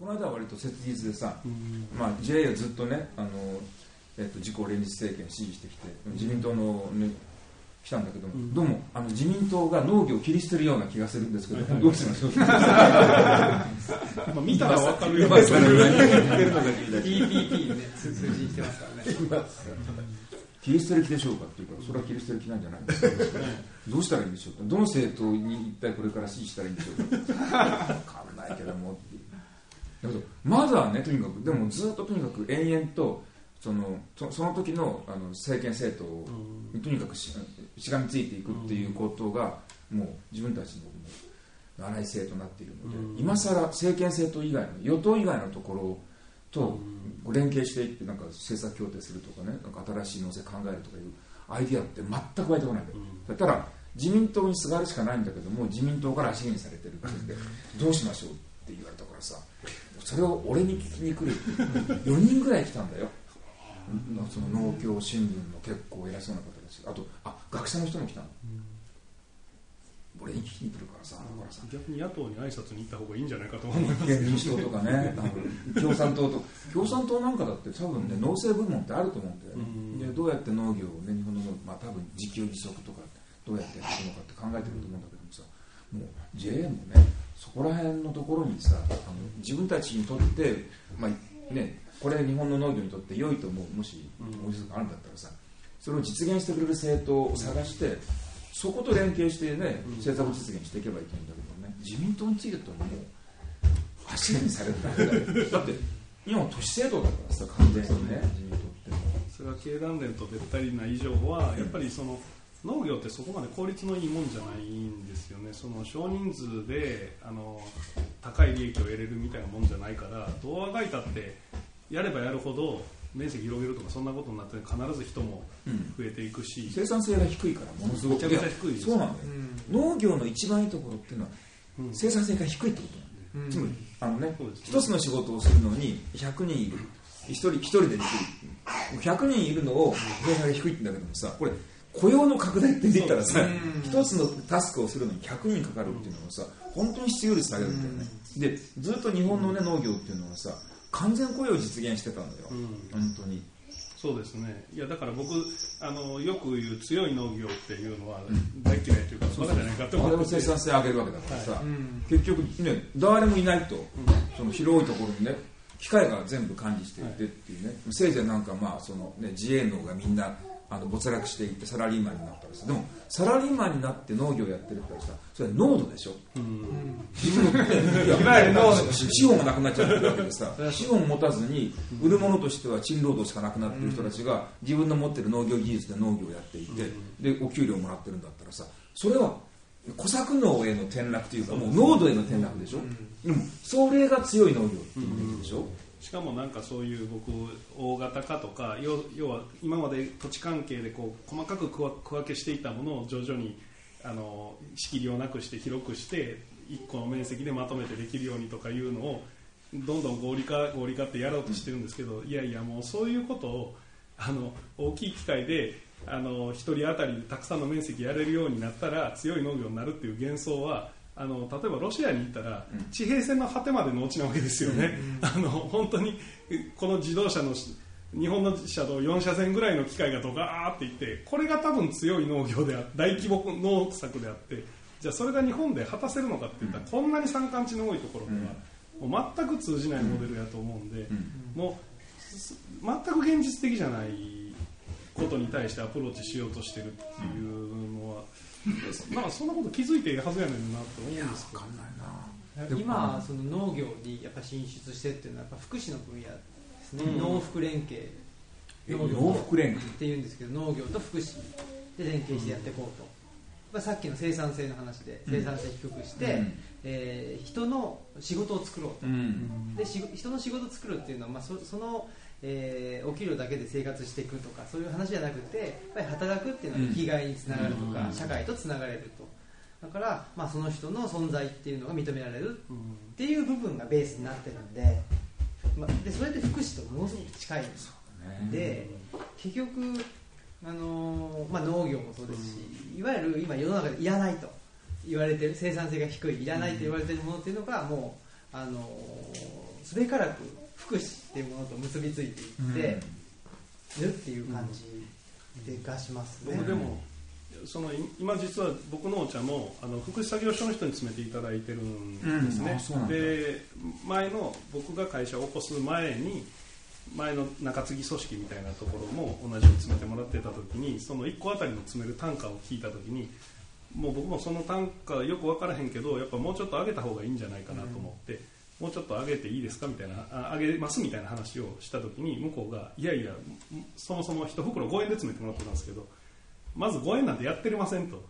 この間は割と切実でさ、まあ、JA はずっとねあの、えっと、自公連立政権支持してきて自民党の、ね、来たんだけども、うん、どうもあの自民党が農業を切り捨てるような気がするんですけど、どうしましょうまあ見たら分かるような PPP ね通じしてますからね切り捨てる気でしょうかっていうからそれは切り捨てる気なんじゃないですか。どうしたらいいんでしょうか。どの政党に一体これから支持したらいいんでしょうか。分かんないけどもどまだねとにかくでもずっととにかく延々とそのその時のあの政権政党にとにかくししがみついていくっていうことがもう自分たちの荒い性となっているので、今更政権政党以外の与党以外のところと連携していってなんか政策協定するとかねなんか新しい農政考えるとかいうアイディアって全く湧いてこないんだよ、うん、ただ自民党にすがるしかないんだけども自民党から足毛にされてるからでどうしましょうって言われたからさそれを俺に聞きに来る。4人ぐらい来たんだよ。その農協新聞の結構偉そうな方ですあとあ学者の人も来たの、俺に聞きに来るからさ、だからさ。逆に野党に挨拶に行った方がいいんじゃないかと思います。民主党とかね、共産党と、共産党なんかだって多分ね、農政部門ってあると思うんだよね、でどうやって農業をね、日本の、まあ多分自給自足とか、どうやってやっていくのかって考えてると思うんだけどもさ、もう JA もね、そこら辺のところにさ、あの自分たちにとって、まあね、これ日本の農業にとって良いと思う、もし思いつがあるんだったらさ、それを実現してくれる政党を探して、そこと連携してね、政策実現していけばいけないんだけどね、自民党についてともう、足にされるだって、今都市制度だからさ、完全にね、自民党って。それは経団連とべったりな以上は、やっぱりその、農業ってそこまで効率のいいもんじゃないんですよね、その少人数であの高い利益を得れるみたいなもんじゃないから、どうあがいたって、やればやるほど面積広げるとかそんなことになって必ず人も増えていくし、うん、生産性が低いからものすごく。めちゃくちゃ低いです。そうなんだよ、うん、農業の一番いいところっていうのは、生産性が低いってことなんだよ、つまりあのね一つの仕事をするのに100人いる。1人一人でできる。100人いるのを生産が低いんだけどもさこれ雇用の拡大って言ったらさ一つのタスクをするのに100人かかるっていうのはさ本当に必要率下げるんだよねでずっと日本の、ね、農業っていうのはさ完全雇用を実現してたんだよ、うん、本当に。そうですね。いやだから僕あのよく言う強い農業っていうのは大嫌いというか、うん、バカじゃないかって思って。も生産性上げるわけだからさ、はい、結局ね誰もいないと、うん、その広いところにね機械が全部管理していてっていうね、はい、せいぜいなんかまあその、ね、自営農がみんなあの没落していってサラリーマンになったらさでもサラリーマンになって農業やってるってさそれは濃度でしょ、うん、自分のいわゆる濃度資本がなくなっちゃってるわけでさ資本を持たずに売るものとしては賃労働しかなくなってる人たちが自分の持ってる農業技術で農業をやっていてでお給料もらってるんだったらさそれは小作農への転落というかもう濃度への転落でしょ、うん、それが強い農業っていうでしょ、しかもなんかそういう僕大型化とか要は今まで土地関係でこう細かく区分けしていたものを徐々にあの仕切りをなくして広くして1個の面積でまとめてできるようにとかいうのをどんどん合理化合理化ってやろうとしてるんですけどいやいやもうそういうことをあの大きい機械であの1人当たりたくさんの面積やれるようになったら強い農業になるっていう幻想はあの例えばロシアに行ったら、地平線の果てまで農地なわけですよね、あの本当にこの自動車の日本の車道4車線ぐらいの機械がドガーっていってこれが多分強い農業であ大規模農作であってじゃあそれが日本で果たせるのかっていったら、こんなに山間地の多いところでは、もう全く通じないモデルやと思うんで、もう全く現実的じゃないことに対してアプローチしようとしてるっていうのは。まあそんなこと気づいているはずやねんなと思うんですけど、ね、今その農業にやっぱ進出してっていうのはやっぱ福祉の分野ですね、うん、農福連携。農福連携？っていうんですけど農業と福祉で連携してやっていこうと、まあ、さっきの生産性の話で生産性低くして、うん、えー、人の仕事を作ろうと、うん、で人の仕事を作るっていうのは、まあ、そそのえー、お給料だけで生活していくとかそういう話じゃなくてやっぱり働くっていうのは生きがいにつながるとか、うん、社会とつながれると。だから、まあ、その人の存在っていうのが認められるっていう部分がベースになってるんで,、まあ、でそれって福祉とものすごく近いんですよ、で結局、あのー、まあ、農業もそうですし、いわゆる今世の中でいらないと言われてる生産性が低いいらないと言われてるものっていうのがもう、あのーすべからく福祉っていうものと結びついていってるっていう感じがしますね、僕でもその今実は僕のお茶もあの福祉作業所の人に詰めていただいてるんですね、うん、で前の僕が会社を起こす前に前の中継ぎ組織みたいなところも同じように詰めてもらってた時にその1個あたりの詰める単価を聞いた時にもう僕もその単価よく分からへんけどやっぱもうちょっと上げた方がいいんじゃないかなと思って、うん、もうちょっと上げていいですかみたいな上げますみたいな話をした時に向こうがいやいやそもそも1袋5円で詰めてもらってたんですけどまず5円なんてやってませんと。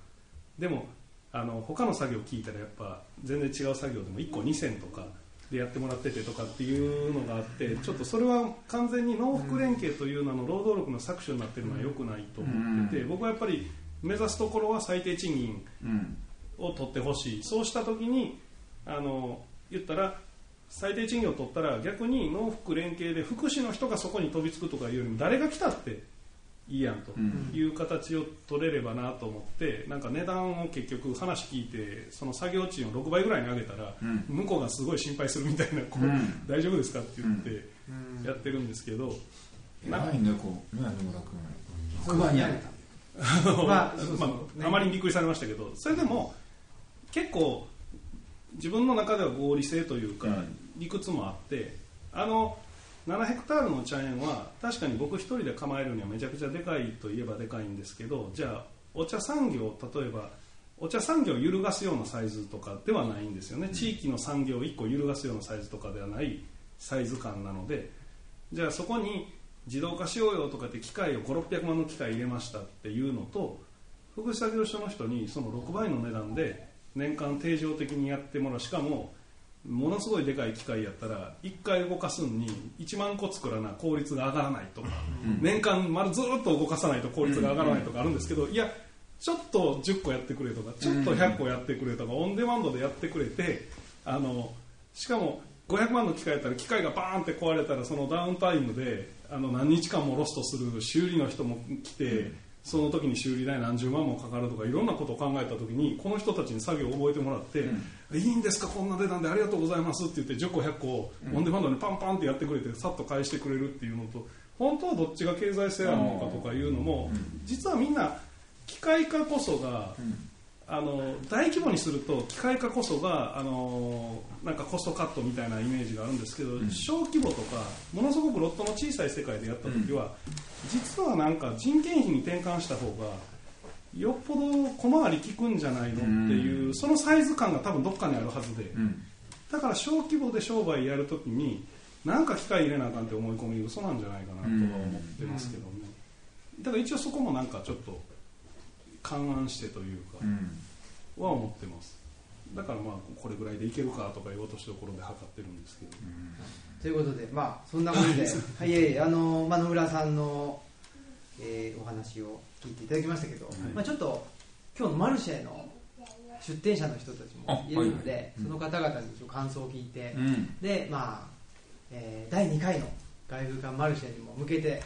でもあの他の作業聞いたらやっぱ全然違う作業でも1個2000とかでやってもらっててとかっていうのがあってちょっとそれは完全に農福連携という名の労働力の搾取になってるのは良くないと思ってて僕はやっぱり目指すところは最低賃金を取ってほしい、そうした時にあの言ったら最低賃金を取ったら逆に農福連携で福祉の人がそこに飛びつくとかいうよりも誰が来たっていいやんという形を取れればなと思ってなんか値段を結局話聞いてその作業賃を6倍ぐらいに上げたら、向こうがすごい心配するみたいなこう、大丈夫ですかって言ってやってるんですけど、偉いねこう。ね野村君。6倍に上げた。まあ、あまりびっくりされましたけどそれでも結構自分の中では合理性というか、理屈もあってあの7ヘクタールの茶園は確かに僕一人で構えるにはめちゃくちゃでかいといえばでかいんですけどじゃあお茶産業例えばお茶産業を揺るがすようなサイズとかではないんですよね、うん、地域の産業を1個揺るがすようなサイズとかではないサイズ感なので。じゃあそこに自動化しようよとかって機械を5600万の機械入れましたっていうのと福祉作業所の人にその6倍の値段で年間定常的にやってもらう。しかもものすごいでかい機械やったら1回動かすのに1万個作らな効率が上がらないとか、年間丸ずっと動かさないと効率が上がらないとかあるんですけど、いやちょっと10個やってくれとかちょっと100個やってくれとか、オンデマンドでやってくれてあのしかも500万の機械やったら機械がバーンって壊れたらそのダウンタイムであの何日間もロストする修理の人も来て、その時に修理代何十万もかかるとかいろんなことを考えた時にこの人たちに作業を覚えてもらって、うん、いいんですかこんな値段でありがとうございますって言って10個100個オンデマンドにパンパンってやってくれてさっと返してくれるっていうのと本当はどっちが経済性あるのかとかいうのも、実はみんな機械化こそが、あの大規模にすると機械化こそがあのなんかコストカットみたいなイメージがあるんですけど、うん、小規模とかものすごくロットの小さい世界でやった時は、うん、実はなんか人件費に転換した方がよっぽど小回り効くんじゃないのっていう、うん、そのサイズ感が多分どっかにあるはずで、だから小規模で商売やるときになんか機械入れなあかんって思い込み嘘なんじゃないかなとは思ってますけどね、だから一応そこもなんかちょっと勘案してというか、は思ってます。だからまあこれぐらいでいけるかとかいう落としどころで測ってるんですけど、ということでまあそんなことで はいえいえあの、まあ、野村さんの、えー、お話を聞いていただきましたけど、はい、まあ、ちょっと今日のマルシェの出店者の人たちもいるので、はいはい、その方々に感想を聞いて、うん、でまあ、えー、第2回の外部館マルシェにも向けて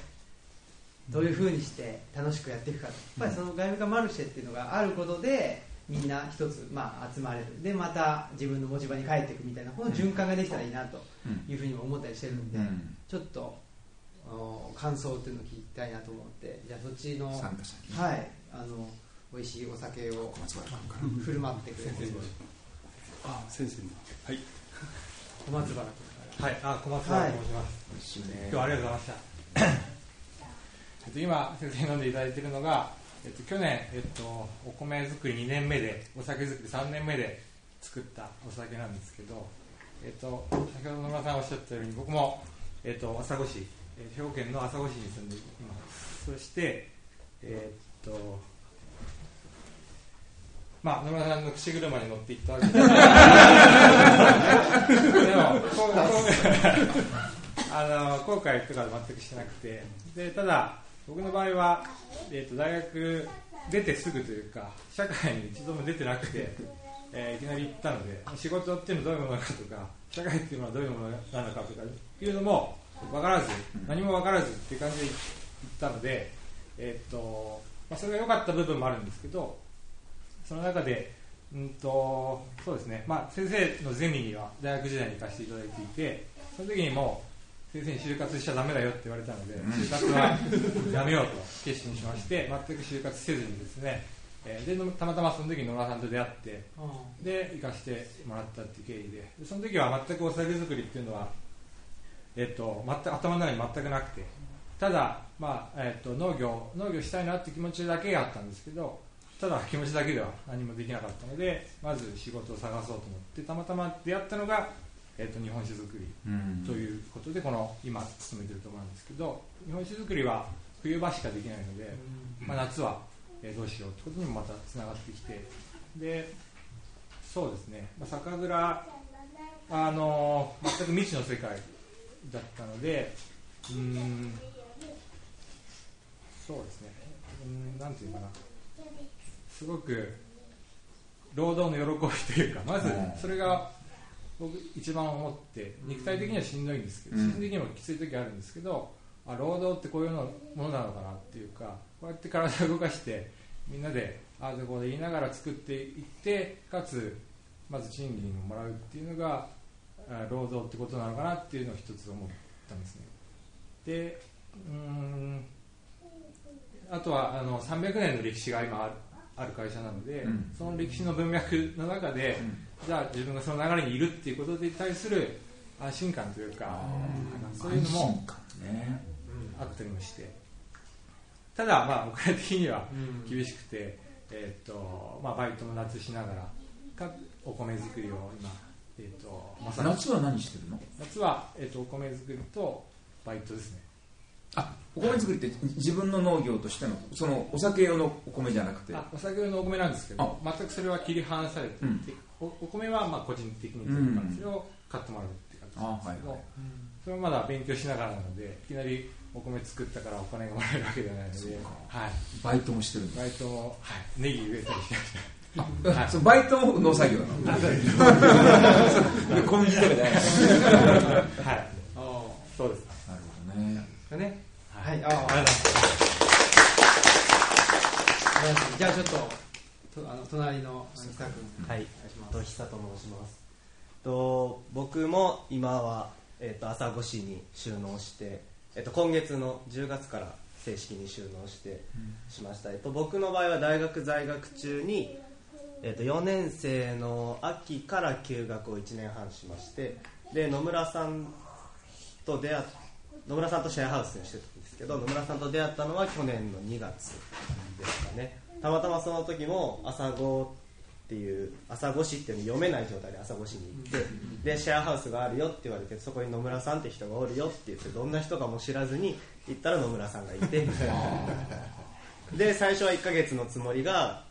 どういうふうにして楽しくやっていくかやっぱりその外部館マルシェっていうのがあることでみんな一つ、まあ、集まれる。でまた自分の持ち場に帰っていくみたいなこの循環ができたらいいなというふうにも思ったりしてるので、うん、ちょっと感想っていうのを聞きたいなと思ってじゃあそっちの参加者に。はいあの美味しいお酒を振る舞ってくれてあ先生はい。小松原君はい。あ小松原と申します、はい、今日はありがとうございましたっと今先生に飲んでいただいているのがえっと、去年、えっと、お米作り2年目でお酒作り3年目で作ったお酒なんですけど、えっと、先ほど野村さんおっしゃったように僕も、えっと、朝来市兵庫県の朝来市に住んでいます。そしてえっとまあ、野村さんの口車に乗っていったわけで。すでも あの後悔とか全くしてなくて。でただ僕の場合は、えーと、大学出てすぐというか社会に一度も出てなくて、えー、いきなり行ったので仕事っていうのはどういうものかとか社会っていうのはどういうものなのかとかっていうのも分からず何も分からずっていう感じで行ったので、えーとまあ、それが良かった部分もあるんですけどその中でうんとそうですね、まあ、先生のゼミには大学時代に行かせていただいていてその時にも先生に就活しちゃだめだよって言われたので、就活はやめようと決心しまして全く就活せずにですね、えー、でたまたまその時に野村さんと出会ってで行かせてもらったっていう経緯ででその時は全くお酒作りっていうのは、えーと、全く頭の中に全くなくてただ、まあえーと、農業農業したいなって気持ちだけがあったんですけどただ気持ちだけでは何もできなかったのでまず仕事を探そうと思ってたまたま出会ったのが、えーと、日本酒造りということでこの今勤めてるところなんですけど日本酒造りは冬場しかできないので、まあ、夏は、えー、どうしようってことにもまたつながってきてでそうですね、まあ、酒蔵あの全く未知の世界だったのでうんそうですね。うんなんていうかな。すごく労働の喜びというかまずそれが僕一番思って肉体的にはしんどいんですけど、心的にもきつい時あるんですけどあ労働ってこういうのものなのかなっていうかこうやって体を動かしてみんなでああでこうで言いながら作っていってかつまず賃金をもらうっていうのが労働ってことなのかなっていうのを一つ思ったんですね。でうんあとはあの300年の歴史が今ある会社なので、うん、その歴史の文脈の中で、うん、じゃあ自分がその流れにいるっていうことに対する安心感というか、そういうのも、ね、あったりもして。ただ、まあ、僕ら的には厳しくて、えーとまあ、バイトも夏しながらかお米作りを今、えーとま、夏は何してるの？夏は、えーと、お米作りとバイトですねあお米作りって自分の農業としてのそのお酒用のお米じゃなくて？お酒用のお米なんですけど全くそれは切り離されてうん、お米はまあ個人的にというか、それを買ってもらうって感じですけど、はいはい、それはまだ勉強しながらなのでいきなりお米作ったからお金がもらえるわけではないので、はい、バイトもしてるバイトも、はい、ネギ植えたりしてましたはい、そバイトも農作業なの？小麦 とかじゃない。はい。そうです。なるほどね。ねはい。あありがとうございます。じゃあちょっととあの隣の久君はい。と久と申します。と僕も今は、えーと、朝越しに収納して、えーと、今月の10月から正式に収納してしました、うん、えっと、僕の場合は大学在学中に、えっと、4年生の秋から休学を1年半しましてで野村さんと出会っ野村さんとシェアハウスにしてけど野村さんと出会ったのは去年の2月ですかね。たまたまその時も朝ごっていう朝越しっていうの読めない状態で朝越しに行ってでシェアハウスがあるよって言われてそこに野村さんって人がおるよって言ってどんな人かも知らずに行ったら野村さんがいて。で最初は1ヶ月のつもりが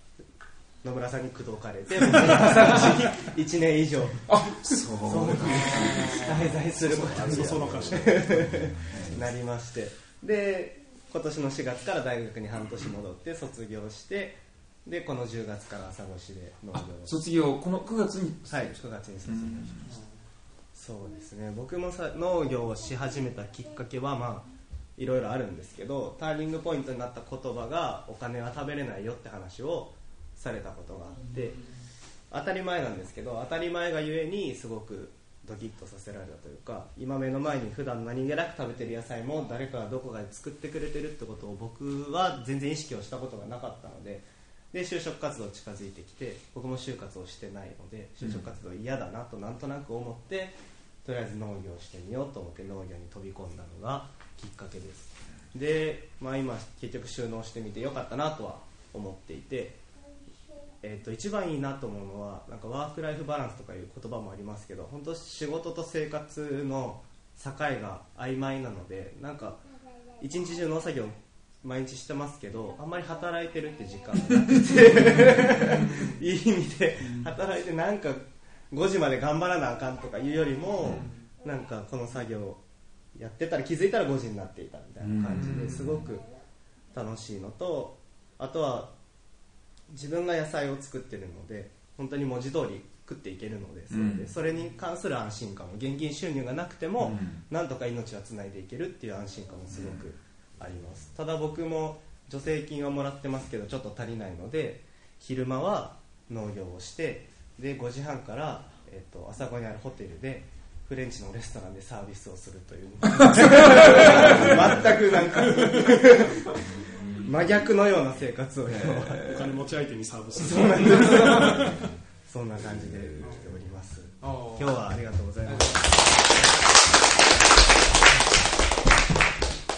野村さんに口説かれて 朝越しに1年以上。あそう。滞在することになりましてで今年の4月から大学に半年戻って卒業してでこの10月から朝越しで農業卒業この9月に？はい9月に卒業しました。そうですね。僕もさ農業をし始めたきっかけはまあいろいろあるんですけどターニングポイントになった言葉がお金は食べれないよって話をされたことがあって当たり前なんですけど当たり前がゆえにすごくドキッとさせられたというか今目の前に普段何気なく食べてる野菜も誰かがどこかで作ってくれてるってことを僕は全然意識をしたことがなかったのでで就職活動近づいてきて僕も就活をしてないので就職活動嫌だなとなんとなく思って、とりあえず農業してみようと思って農業に飛び込んだのがきっかけです。で、まあ、今結局収納してみてよかったなとは思っていて、えー、と一番いいなと思うのはなんかワーク・ライフ・バランスとかいう言葉もありますけど本当仕事と生活の境が曖昧なのでなんか一日中農作業毎日してますけどあんまり働いてるって時間がなくて いい意味で働いてなんか5時まで頑張らなあかんとかいうよりも、なんかこの作業やってたら気づいたら5時になっていたみたいな感じですごく楽しいのとあとは自分が野菜を作ってるので本当に文字通り食っていけるのでそれで、それに関する安心感現金収入がなくても、なんとか命はつないでいけるっていう安心感もすごくあります。ただ僕も助成金はもらってますけどちょっと足りないので昼間は農業をしてで5時半から、えーと、朝子にあるホテルでフフレンチのレストランでサービスをするという。全くなんか真逆のような生活を、お金持ち相手にサービス。そうなんです。そんな感じで生きております。今日はありがとうございます。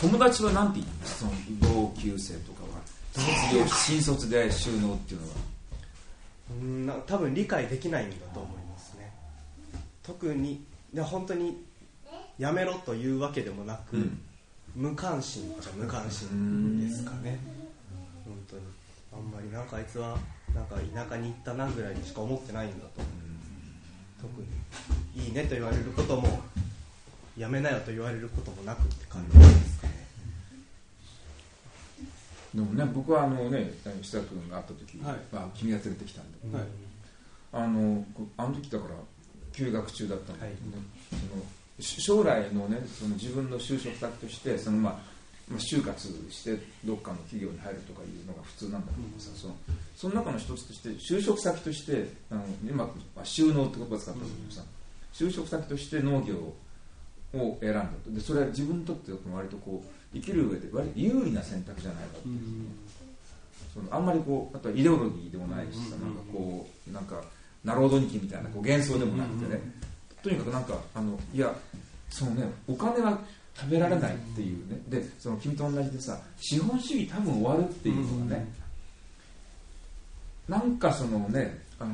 友達は何て言う？んですかその同級生とかは。卒業新卒で収納っていうのは。うんな多分理解できないんだと思いますね。特にで本当にやめろというわけでもなく、うん無関心じゃ無関心ですかね。本当に。あんまりなんかあいつはなんか田舎に行ったなぐらいにしか思ってないんだと。特にいいねと言われることもやめなよと言われることもなくって感じですかね。でもね僕はあのね久君が会った時、はい。まあ、君が連れてきたんで、はいあのこあの時だから休学中だったんだけどね、そのし将来のねその自分の就職先としてその、まあまあ、就活してどっかの企業に入るとかいうのが普通なんだけどさ、そのその中の一つとして就職先としてあの今、まあ、収納って言葉を使ったけどさ、就職先として農業を選んだと。でそれは自分にとって割とこう生きる上で割と有利な選択じゃないかっていう、そのあんまりこうあとはイデオロギーでもないしさ、なんかこうなんかナロードニキみたいなこう幻想でもなくてね、とにかくなんかあのいやそのねお金は食べられないっていうね。でその君と同じでさ資本主義多分終わるっていうのがね、なんかそのねあの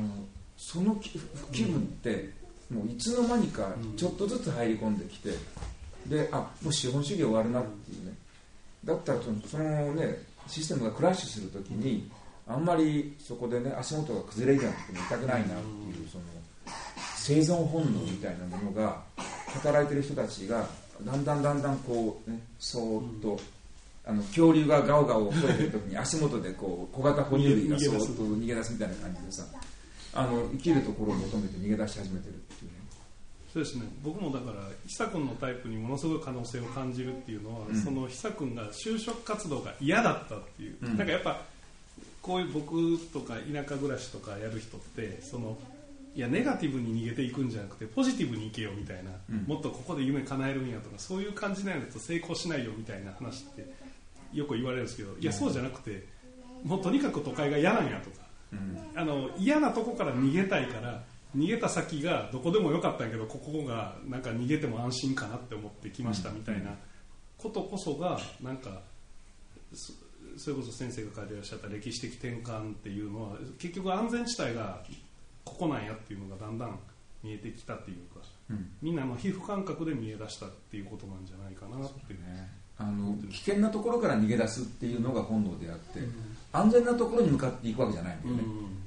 その気分ってもういつの間にかちょっとずつ入り込んできてであもう資本主義終わるなっていうね。だったらそのそのねシステムがクラッシュするときにあんまりそこでね足元が崩れるような時に痛くないなっていうその生存本能みたいなものが働いてる人たちがだんだんだんだんこうねそーっとあの恐竜がガオガオ吠えてる時に足元でこう小型哺乳類がそーっと逃げ出すみたいな感じでさあの生きるところを求めて逃げ出し始めてるっていうね。そうですね。僕もだから久君のタイプにものすごい可能性を感じるっていうのは、うん。その久君が就職活動が嫌だったっていう、うん。なんかやっぱこういう僕とか田舎暮らしとかやる人ってそのいやネガティブに逃げていくんじゃなくてポジティブに行けよみたいな、うん。もっとここで夢叶えるんやとかそういう感じないと成功しないよみたいな話ってよく言われるんですけどいやそうじゃなくてもうとにかく都会が嫌なんやとかうん。あの嫌なとこから逃げたいから逃げた先がどこでもよかったんやけどここがなんか逃げても安心かなって思ってきましたみたいなことこそがなんかそそれこそ先生が書いてらっしゃった歴史的転換っていうのは結局安全地帯がここなんやっていうのがだんだん見えてきたっていうかうん。みんなの皮膚感覚で見え出したっていうことなんじゃないかなっていう。ねあの危険なところから逃げ出すっていうのが本能であって、安全なところに向かっていくわけじゃないんだよね、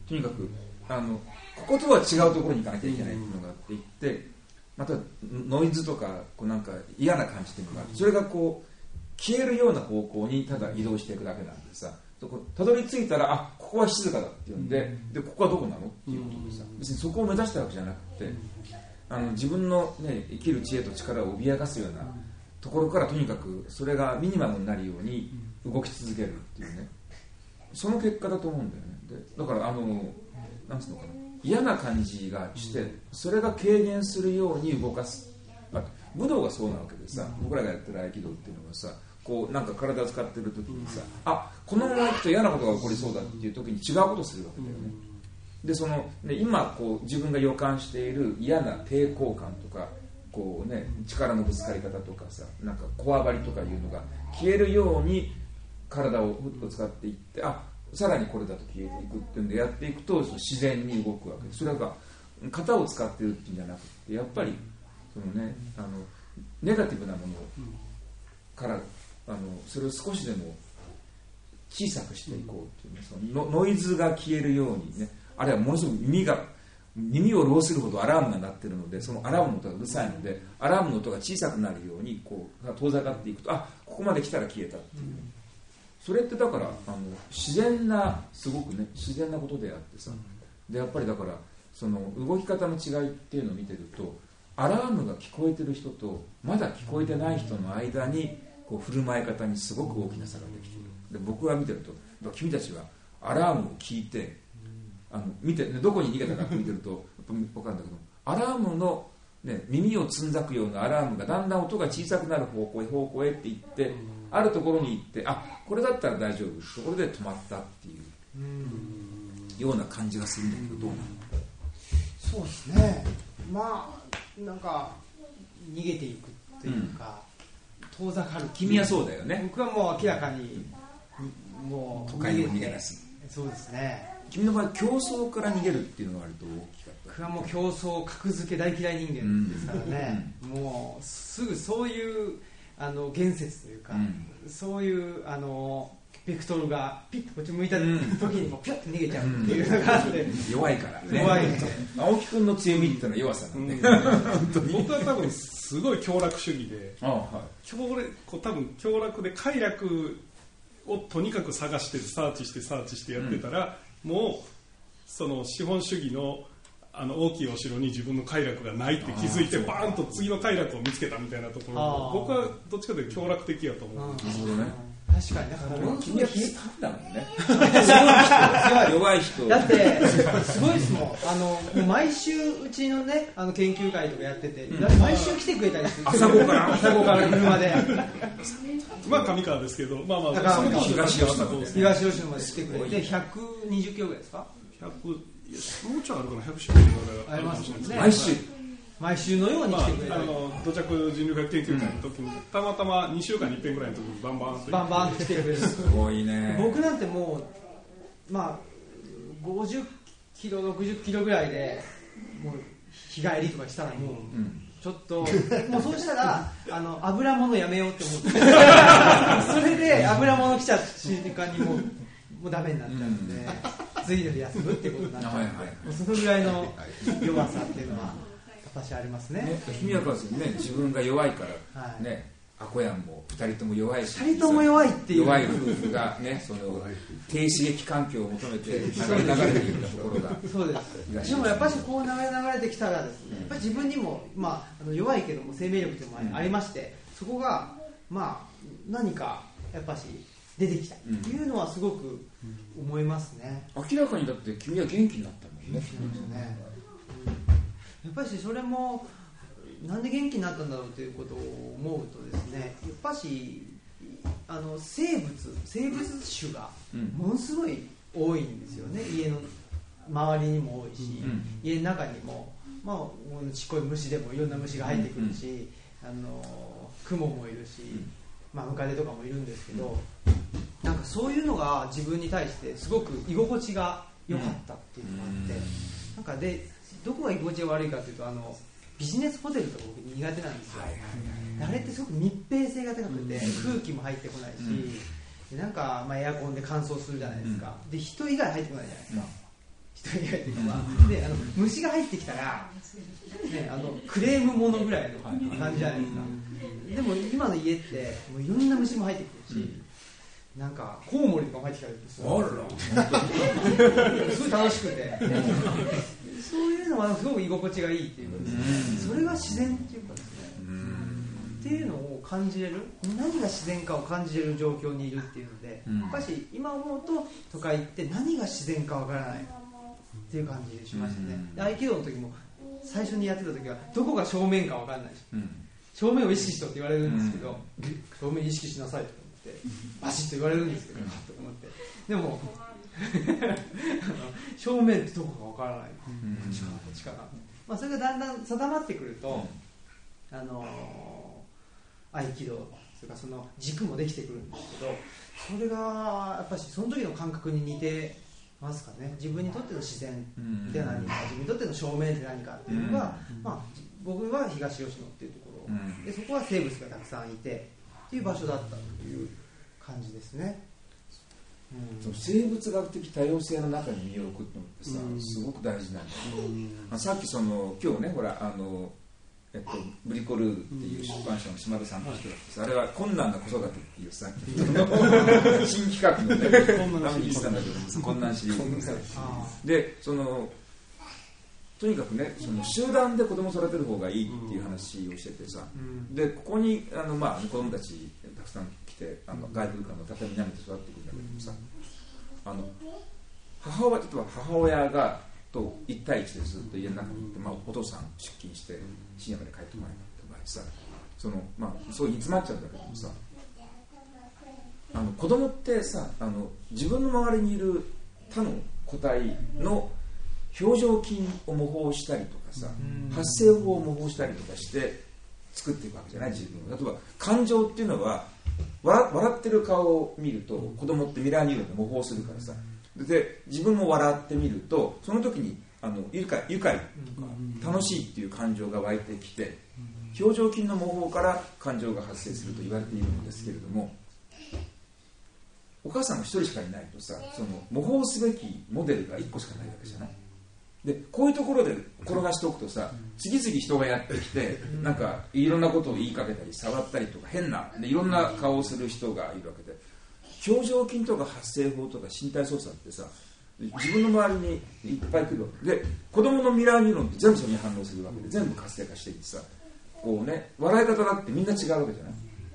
とにかくあのこことは違うところに行かなきゃいけないっていうのがあって行ってまたノイズとかこうなんか嫌な感じっていうのがそれがこう消えるような方向にただ移動していくだけなんでさたどり着いたらあここは静かだっていうんで,、でここはどこなのっていうことでさ別にそこを目指したわけじゃなくて、あの自分の、ね、生きる知恵と力を脅かすようなところからとにかくそれがミニマムになるように動き続けるっていうね。その結果だと思うんだよね。でだからあのなんつうのかな。嫌な感じがしてそれが軽減するように動かす、まあ、武道がそうなわけでさ僕らがやってる合気道っていうのはさこうなんか体を使ってる時にさあこのまま行くと嫌なことが起こりそうだっていう時に違うことをするわけだよね。でそのね今こう自分が予感している嫌な抵抗感とかこうね力のぶつかり方とかさなんかこわばりとかいうのが消えるように体をふっと使っていってあさらにこれだと消えていくっていうんでやっていくとその自然に動くわけ。ですそれが型を使ってるっていうんじゃなくてやっぱりそのねあのネガティブなものからあのそれを少しでも小さくしていこうっていうねそのノイズが消えるようにねあるいはものすごく耳が耳を浪するほどアラームが鳴ってるのでそのアラームの音がうるさいのでアラームの音が小さくなるようにこう遠ざかっていくとあここまで来たら消えたっていう、それってだからあの自然なすごくね自然なことであってさでやっぱりだからその動き方の違いっていうのを見てるとアラームが聞こえてる人とまだ聞こえてない人の間にこう振る舞い方にすごく大きな差ができている。で僕が見てると君たちはアラームを聞いてあの見てどこに逃げたかって見てると やっぱ分かるんだけどアラームのね、耳をつんざくようなアラームがだんだん音が小さくなる方向へ方向へっていって、あるところに行ってあこれだったら大丈夫。ところで止まったっていう。ような感じがするんだけどどうなの？そうですね。まあなんか逃げていくっていうか、遠ざかる。君はそうだよね。僕はもう明らかにもう都会を逃げ出す。そうですね。君の場合競争から逃げるっていうのがあると大きかった。僕はもう競争格付け大嫌い人間ですからね、もうすぐそういうあの言説というか、そういうあのベクトルがピッとこっち向いた時にもうピュッと逃げちゃうっていうのがあって、弱いからね。弱い。青木君の強みっていうのは弱さなんで、僕は多分すごい強楽主義でああはい。強烈こう多分強楽で快楽をとにかく探してサーチしてサーチしてやってたら、もうその資本主義のあの大きいお城に自分の快楽がないって気づいてバーンと次の快楽を見つけたみたいなところ僕はどっちかというと強楽的やと思う、うん。なるほどね確かにだから君はスタッフだもんね。弱い人だってすごいですもん。あのもう毎週うちのねあの研究会とかやってて、毎週来てくれたりする。朝子から？朝子から車で。まあ上川ですけどまあまあ東吉野まで東吉野まで来てくれて120キロぐらいですか？100いやもうちょいあるかな。100種類ぐらいあるかもしれないですね毎週毎週のようにまあ来てくれ、たり、あの土着人類学研究会の時に、たまたま2週間に1遍ぐらいの時にバンバンとバンバンと来てくれる。すごいね。僕なんてもうまあ50キロ60キロぐらいでもう日帰りとかしたらもう、うん。ちょっともうそうしたらあの油物やめようって思って。それで油物来ちゃった瞬間にもうもうダメになっちゃうん。で、次の日休むってことになっちゃうんで、はいはいはい。もうそのぐらいの弱さっていうのは私ありますね。ね君はからするとね。自分が弱いから、はい。ねアコヤンも2人とも弱いし二人とも弱いっていう。弱い夫婦がねその低刺激環境を求めて流れ流れていったところがそうです。でもやっぱりこう流れ流れてきたらですねやっぱり自分にも、まあ、あの弱いけども生命力というのもありまして、そこが、まあ、何かやっぱし出てきたっていうのはすごく思いますね。明らかにだって君は元気になったもんね。ねやっぱりそれもなんで元気になったんだろうということを思うとですねやっぱしあの生物生物種がうん。ものすごい多いんですよね。家の周りにも多いし、うん。家の中にも、まあ、ちっこい虫でもいろんな虫が入ってくるし、あの雲もいるし、まあ、ムカデとかもいるんですけど、なんかそういうのが自分に対してすごく居心地が良かったっていうのがあって、なんかでどこが居心地が悪いかというとあのビジネスホテルとか僕苦手なんですよ、あれってすごく密閉性が高くて、空気も入ってこないし、でなんか、まあ、エアコンで乾燥するじゃないですか、で人以外入ってこないじゃないですか、人以外っていうのは、であの虫が入ってきたら、ね、あのクレームものぐらいの感じじゃないですか、でも今の家ってもういろんな虫も入ってくるし、なんかコウモリとかも入ってきたりするんですよ。すごい楽しくて そういうのはすごく居心地がいいっていうかですね。それが自然っていうかですね。っていうのを感じれる。何が自然かを感じれる状況にいるっていうので、うん。やっぱし今思うと都会って何が自然かわからないっていう感じしましたね、合気道の時も最初にやってた時はどこが正面かわからないしうん。正面を意識しろって言われるんですけど、正面意識しなさいと思ってバシッと言われるんですけど、と思って。でも正面ってどこかわからない、こっちかなこっちかな、まあ、それがだんだん定まってくると、あの合気道それからその軸もできてくるんですけどそれがやっぱりその時の感覚に似てますかね。自分にとっての自然って何か、自分にとっての正面って何かっていうのが、まあ、僕は東吉野っていうところ、うん。でそこは生物がたくさんいてっていう場所だったという感じですね、うんその生物学的多様性の中に身を置くのってさ、すごく大事なんだけど、あさっきその今日ねほらあの、えっと、ブリコルーっていう出版社の島田さんと人だっあれは困難な子育てっていうさ 新企画のねために言ってたんだけども困難シリーズでそのとにかくねその集団で子供育てる方がいいっていう話をしててさ、うん。でここにあの、まあ、子供たちたくさん来てあの外部からの畳みなめて育ってくるんだけどさ。あの母親例えば母親がと1対1でずっと家の中に行って、まあ、お父さん出勤して深夜まで帰ってこないって場合さその、まあ、そう煮詰まっちゃうんだけどもさあの子供ってさあの自分の周りにいる他の個体の表情筋を模倣したりとかさ発声法を模倣したりとかして作っていくわけじゃない自分を。例えば感情っていうのは笑笑ってる顔を見ると子供ってミラーニューロンで模倣するからさ。で自分も笑ってみるとその時にあの愉快愉快。とか楽しいっていう感情が湧いてきて表情筋の模倣から感情が発生すると言われているんですけれどもお母さんが1人しかいないとさその模倣すべきモデルが1個しかないわけじゃないでこういうところで転がしておくとさ次々人がやってきてなんかいろんなことを言いかけたり触ったりとか変なでいろんな顔をする人がいるわけで。表情筋とか発声法とか身体操作ってさ自分の周りにいっぱい来るわけ。で子供のミラーニューロンって全部それに反応するわけで全部活性化していってさこうね笑い方だってみんな違うわけじゃない。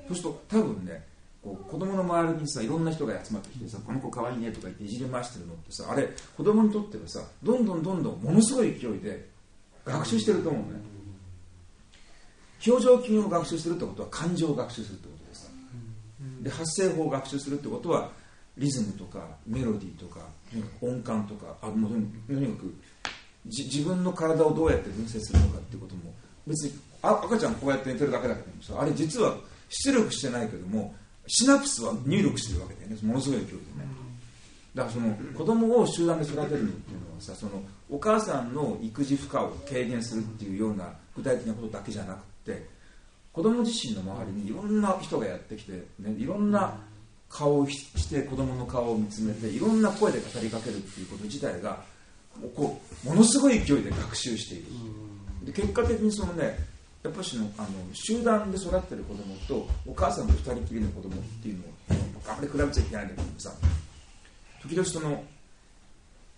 そうすると多分ねこう子供の周りにさいろんな人が集まってきてさこの子かわいいねとか言っていじり回してるのってさあれ子供にとってはさどんどんどんどんものすごい勢いで学習してると思うね。表情筋を学習するってことは感情を学習するってことでさで発声法を学習するってことはリズムとかメロディーとか音感とかあもうとにかく自分の体をどうやって分析するのかってことも別にあ赤ちゃんこうやって寝てるだけだけどさあれ実は出力してないけどもシナプスは入力してるわけだよね。ものすごい勢いでね。だからその子供を集団で育てるっていうのはさそのお母さんの育児負荷を軽減するっていうような具体的なことだけじゃなくて子供自身の周りにいろんな人がやってきて、ね、いろんな顔をして子供の顔を見つめていろんな声で語りかけるっていうこと自体がこうものすごい勢いで学習している。で結果的にそのねやっぱしのあの集団で育ってる子供とお母さんと二人きりの子供っていうのをあんまり比べちゃいけないんだけどさ時々その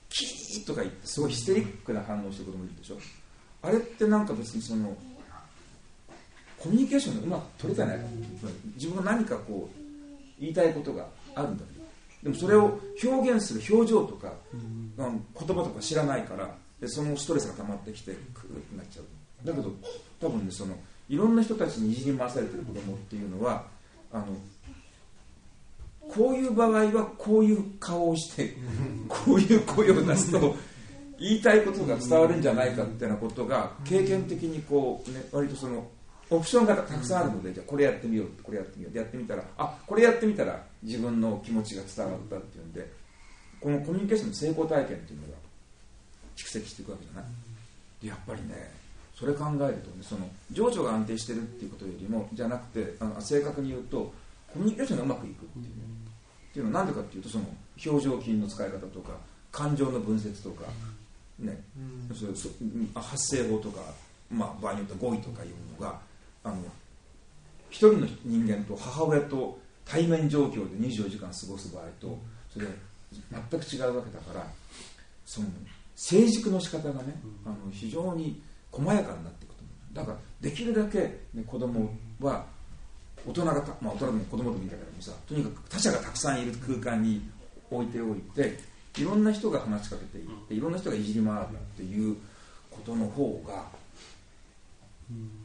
キーとか言ってすごいヒステリックな反応してる子供いるでしょ？あれってなんか別にそのコミュニケーションがうまく取れてない。自分が何かこう言いたいことがあるんだけどでもそれを表現する表情とか、うん、言葉とか知らないからでそのストレスが溜まってきてクーってなっちゃう。だけど多分ねそのいろんな人たちにいじり回されてる子供っていうのはあのこういう場合はこういう顔をして こういう声を出すと言いたいことが伝わるんじゃないかっていうようなことが経験的にこう、ね、割とそのオプションがたくさんあるのでじゃあこれやってみようこれやってみようやってみたらあこれやってみたら自分の気持ちが伝わったっていうんでこのコミュニケーションの成功体験っていうのが蓄積していくわけじゃない。やっぱりねそれ考えるとねその情緒が安定してるっていうことよりもじゃなくてあの正確に言うとコミュニケーションがうまくいくっていう,、っていうのは何でかっていうとその表情筋の使い方とか感情の分析とか、ね。そそ発声法とか、まあ、場合によっては語彙とかいうのがあの一人の人間と母親と対面状況で24時間過ごす場合とそれ全く違うわけだからその成熟の仕方がねあの非常に細やかになっていくと思うだからできるだけ、ね、子供は大人がまあ、大人でも子供でもいいんだけどもさとにかく他者がたくさんいる空間に置いておいていろんな人が話しかけていっていろんな人がいじり回るっていうことの方が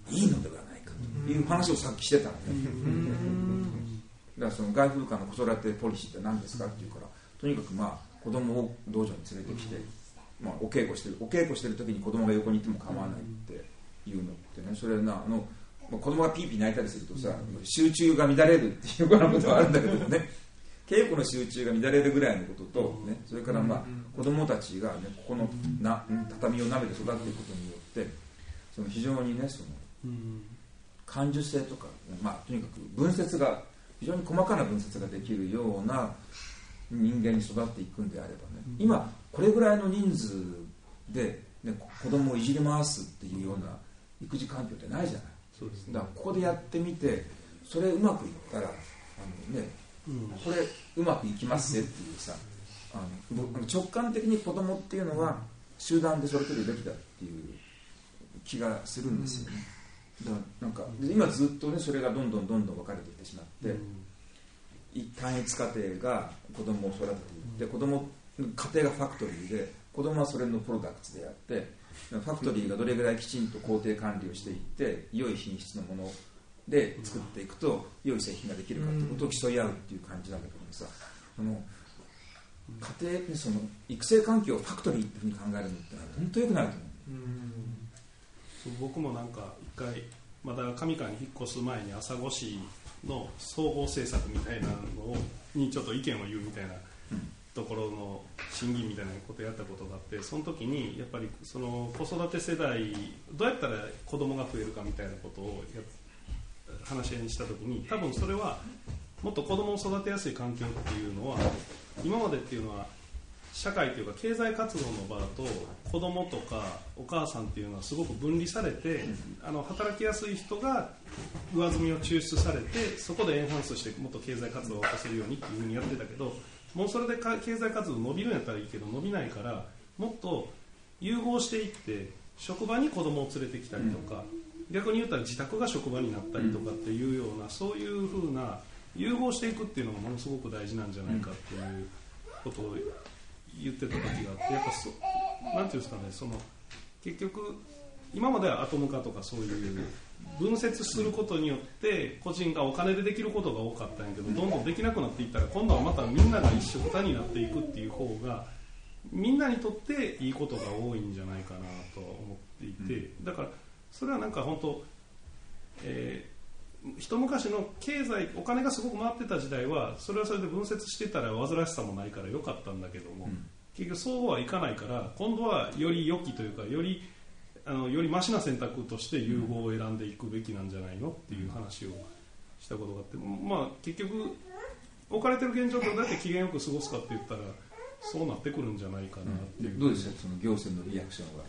いいのではないかという話をさっきしてたのね。だからその外風館の子育てポリシーって何ですかっていうからとにかくまあ子供を道場に連れてきてまあ、お稽古してるお稽古してる時に子供が横にいても構わないっていうのってねそれはなあの、まあ、子供がピーピー泣いたりするとさ、集中が乱れるっていうようなことはあるんだけどもね。稽古の集中が乱れるぐらいのことと、ね、それから、まあ、子供たちが、ね、ここのな畳を舐めて育っていくことによってその非常にねその感受性とか、まあ、とにかく分節が非常に細かな分節ができるような人間に育っていくんであればね、今これぐらいの人数で、ね、子供をいじり回すっていうような育児環境ってないじゃない。そうです、ね、だからここでやってみてそれうまくいったらあの、ねうん、これうまくいきますねっていうさあの直感的に子供っていうのは集団で育てるべきだっていう気がするんですよね、だからなんか今ずっとねそれがどんどんどんどん分かれていってしまって、単一家庭が子供を育てていって子供家庭がファクトリーで子供はそれのプロダクツであってファクトリーがどれぐらいきちんと工程管理をしていって良い品質のもので作っていくと良い製品ができるかということを競い合うっていう感じなんだけどもさあの家庭その育成環境をファクトリーっていうふうに考えるのって本当良くないと思う。そう僕もなんか一回まだ上川に引っ越す前に朝来市の総合政策みたいなのにちょっと意見を言うみたいなところの審議みたいなことやったことがあってその時にやっぱりその子育て世代どうやったら子供が増えるかみたいなことを話し合いにした時に多分それはもっと子供を育てやすい環境っていうのは今までっていうのは社会というか経済活動の場だと子供とかお母さんっていうのはすごく分離されてあの働きやすい人が上積みを抽出されてそこでエンハンスしてもっと経済活動を起こせるようにっていうふうにやってたけどもうそれで経済活動伸びるんやったらいいけど伸びないからもっと融合していって職場に子供を連れてきたりとか、逆に言ったら自宅が職場になったりとかっていうようなそういうふうな融合していくっていうのがものすごく大事なんじゃないかっていうことを言ってた時があってやっぱそなんていうんですかねその結局今まではアトム化とかそういう分節することによって個人がお金でできることが多かったんやけどどんどんできなくなっていったら今度はまたみんなが一緒くたになっていくっていう方がみんなにとっていいことが多いんじゃないかなと思っていてだからそれはなんか本当、えー一昔の経済お金がすごく回ってた時代はそれはそれで分節してたら煩わしさもないから良かったんだけども、うん、結局そうはいかないから今度はより良きというかよりあのよりマシな選択として融合を選んでいくべきなんじゃないのっていう話をしたことがあって、まあ、結局置かれてる現状とどうやって機嫌よく過ごすかって言ったらそうなってくるんじゃないかなっていう、うん、どうですかその行政のリアクションは？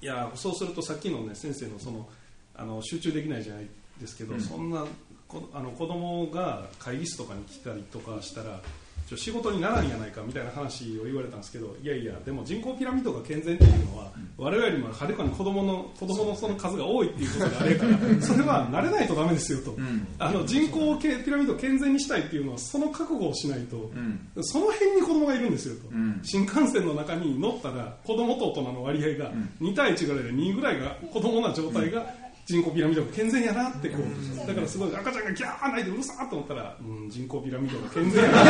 いやそうするとさっきのね先生のそのあの集中できないじゃないですけど、うん、そんなこあの子供が会議室とかに来たりとかしたらちょ仕事にならんやないかみたいな話を言われたんですけどいやいやでも人口ピラミッドが健全っていうのは、我々よりもはるかに子供の子供のその数が多いっていうことがあるから それは慣れないとダメですよと、うん、あの人口ピラミッドを健全にしたいっていうのはその覚悟をしないと、うん、その辺に子供がいるんですよと、うん、新幹線の中に乗ったら子供と大人の割合が2対1ぐらいで2ぐらいが子供な状態が、人口ピラミッドが健全やなってこうだからすごい赤ちゃんがギャー泣いてうるさーと思ったら、うん、人口ピラミッドが健全やな。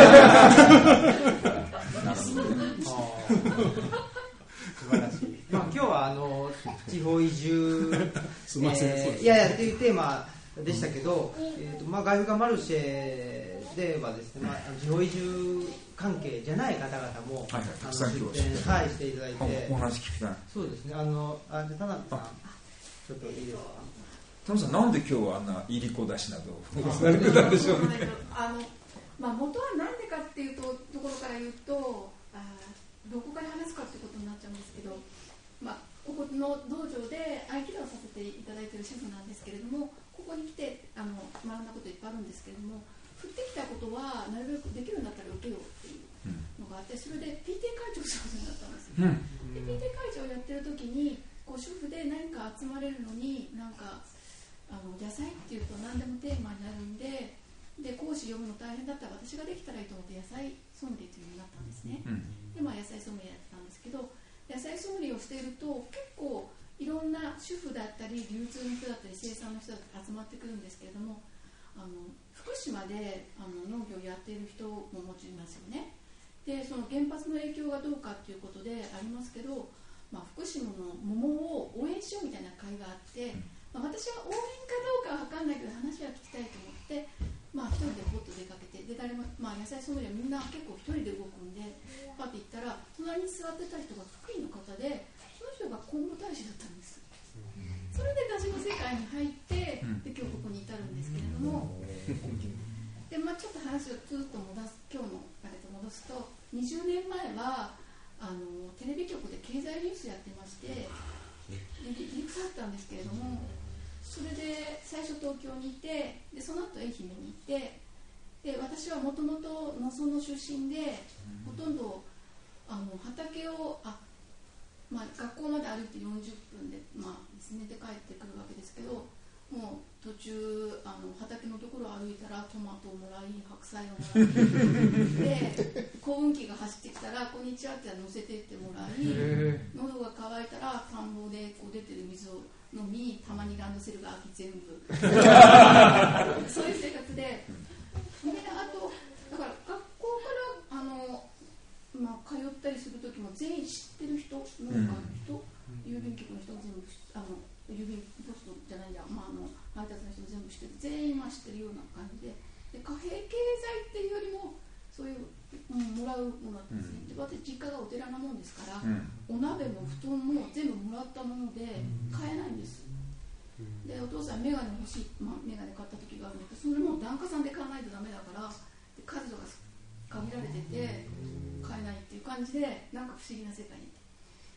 素晴らしい、まあ、今日はあの地方移住すみません、えー、いやいやっていうテーマでしたけど、えーとまあ、外風がマルシェではですね、まあ、地方移住関係じゃない方々も、はい、たくさん出店、はい、していただいて。お話聞きたい。そうですね。あのあじゃ田辺さんちょっといいですか？タムさんなんで今日はあんないりこだしなどされてたんでしょう？ねあの、まあ、元は何でかっていうとところから言うとあどこから話すかってことになっちゃうんですけど、まあ、ここの道場で合気道をさせていただいている主婦なんですけれどもここに来てあの学んだこといっぱいあるんですけれども降ってきたことはなるべくできるんだったら受けようっていうのがあってそれで PTA 会長をすることになったんですよ、うん、で PTA 会長をやってる時にこう主婦で何か集まれるのになんかあの野菜っていうと何でもテーマになるんでで講師読むの大変だったら私ができたらいいと思って野菜ソムリエというのになったんですね、うん、でまあ野菜ソムリエやってたんですけど野菜ソムリエをしていると結構いろんな主婦だったり流通の人だったり生産の人だったり集まってくるんですけれどもあの福島であの農業をやっている人ももちろんいますよね。でその原発の影響がどうかっていうことでありますけどまあ、福島の桃を応援しようみたいな会があって、まあ、私は応援かどうかは分かんないけど話は聞きたいと思って、まあ、一人でポッと出かけてで誰も、まあ、野菜ソムリエみんな結構一人で動くんでパッて行ったら隣に座ってた人が福井の方でその人が今後大使だったんです。それで出汁の世界に入ってで今日ここに至るんですけれども。で、まあ、ちょっと話をずっと戻す今日のあれと戻すと20年前はあのテレビ局で経済ニュースやってましてディレクターだったんですけれどもそれで最初東京にいてでその後愛媛に行ってで私はもともと農村の出身でほとんどあの畑をあ、まあ、学校まで歩いて40分で,、まあですね、で帰ってくるわけですけどもう途中あの畑のところを歩いたらトマトをもらい白菜をもらいで幸運期が走ってきたら「こんにちは」って乗せてってもらい喉が渇いたら田んぼでこう出てる水を飲みたまにランドセルが秋全部。そういう生活で。であとだから学校からあの、まあ、通ったりする時も全員知ってる人農家の人、郵便局の人全部あの郵便ポストじゃないや、まあ、あの配達の人全部知ってる全員まあ知ってるような感じでで貨幣経済っていうよりもそういう、うん、もらうものなんですね、で私実家がお寺なもんですから、うん、お鍋も布団も全部もらったもので買えないんです、でお父さん眼鏡欲しい、まあ、眼鏡買った時があるんだけどそれも檀家さんで買わないとダメだからで数とか限られてて買えないっていう感じでなんか不思議な世界に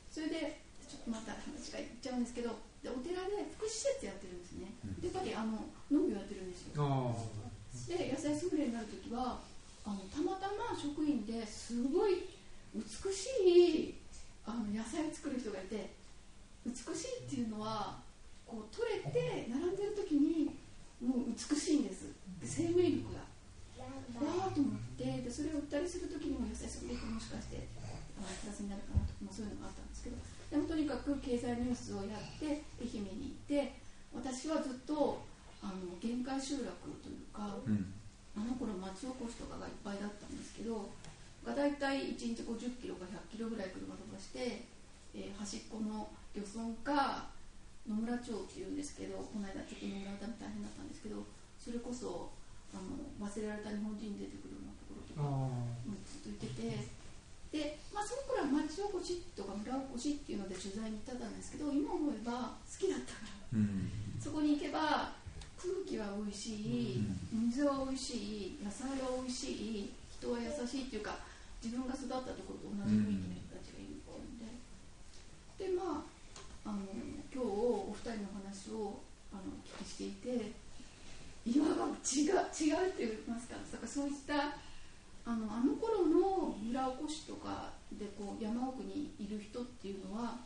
それでちょっとまた話がいっちゃうんですけどでお寺で福祉施設やってるんですね。でやっぱりあの農業やってるんですよ。で野菜スプレーになる時はあのたまたま職員ですごい美しいあの野菜を作る人がいて美しいっていうのはこう取れて並んでる時にもう美しいんです。生命力が。わーと思ってでそれを売ったりする時にも野菜それってもしかしてプラスになるかなとか、まあ、そういうのがあったんですけどでもとにかく経済ニュースをやって愛媛に行って私はずっとあの限界集落というか、うん。あの頃町おこしとかがいっぱいだったんですけどが大体1日50キロか100キロぐらい車飛ばして、えー、端っこの漁村か野村町っていうんですけどこの間ちょっと野村大変だったんですけどそれこそあの忘れられた日本人出てくるようなところとかずっと行っててで、まあ、その頃は町おこしとか村おこしっていうので取材に行ってたんですけど今思えば好きだったから、うん、そこに行けば空気は美味しい、水は美味しい野菜は美味しい人は優しいっていうか自分が育ったところと同じ雰囲気の人たちがいるんで、でまああの今日お二人の話をあのお聞きしていて今は違う違うって言いますか。だからそういったあのあの村おこしとかでこう山奥にいる人っていうのは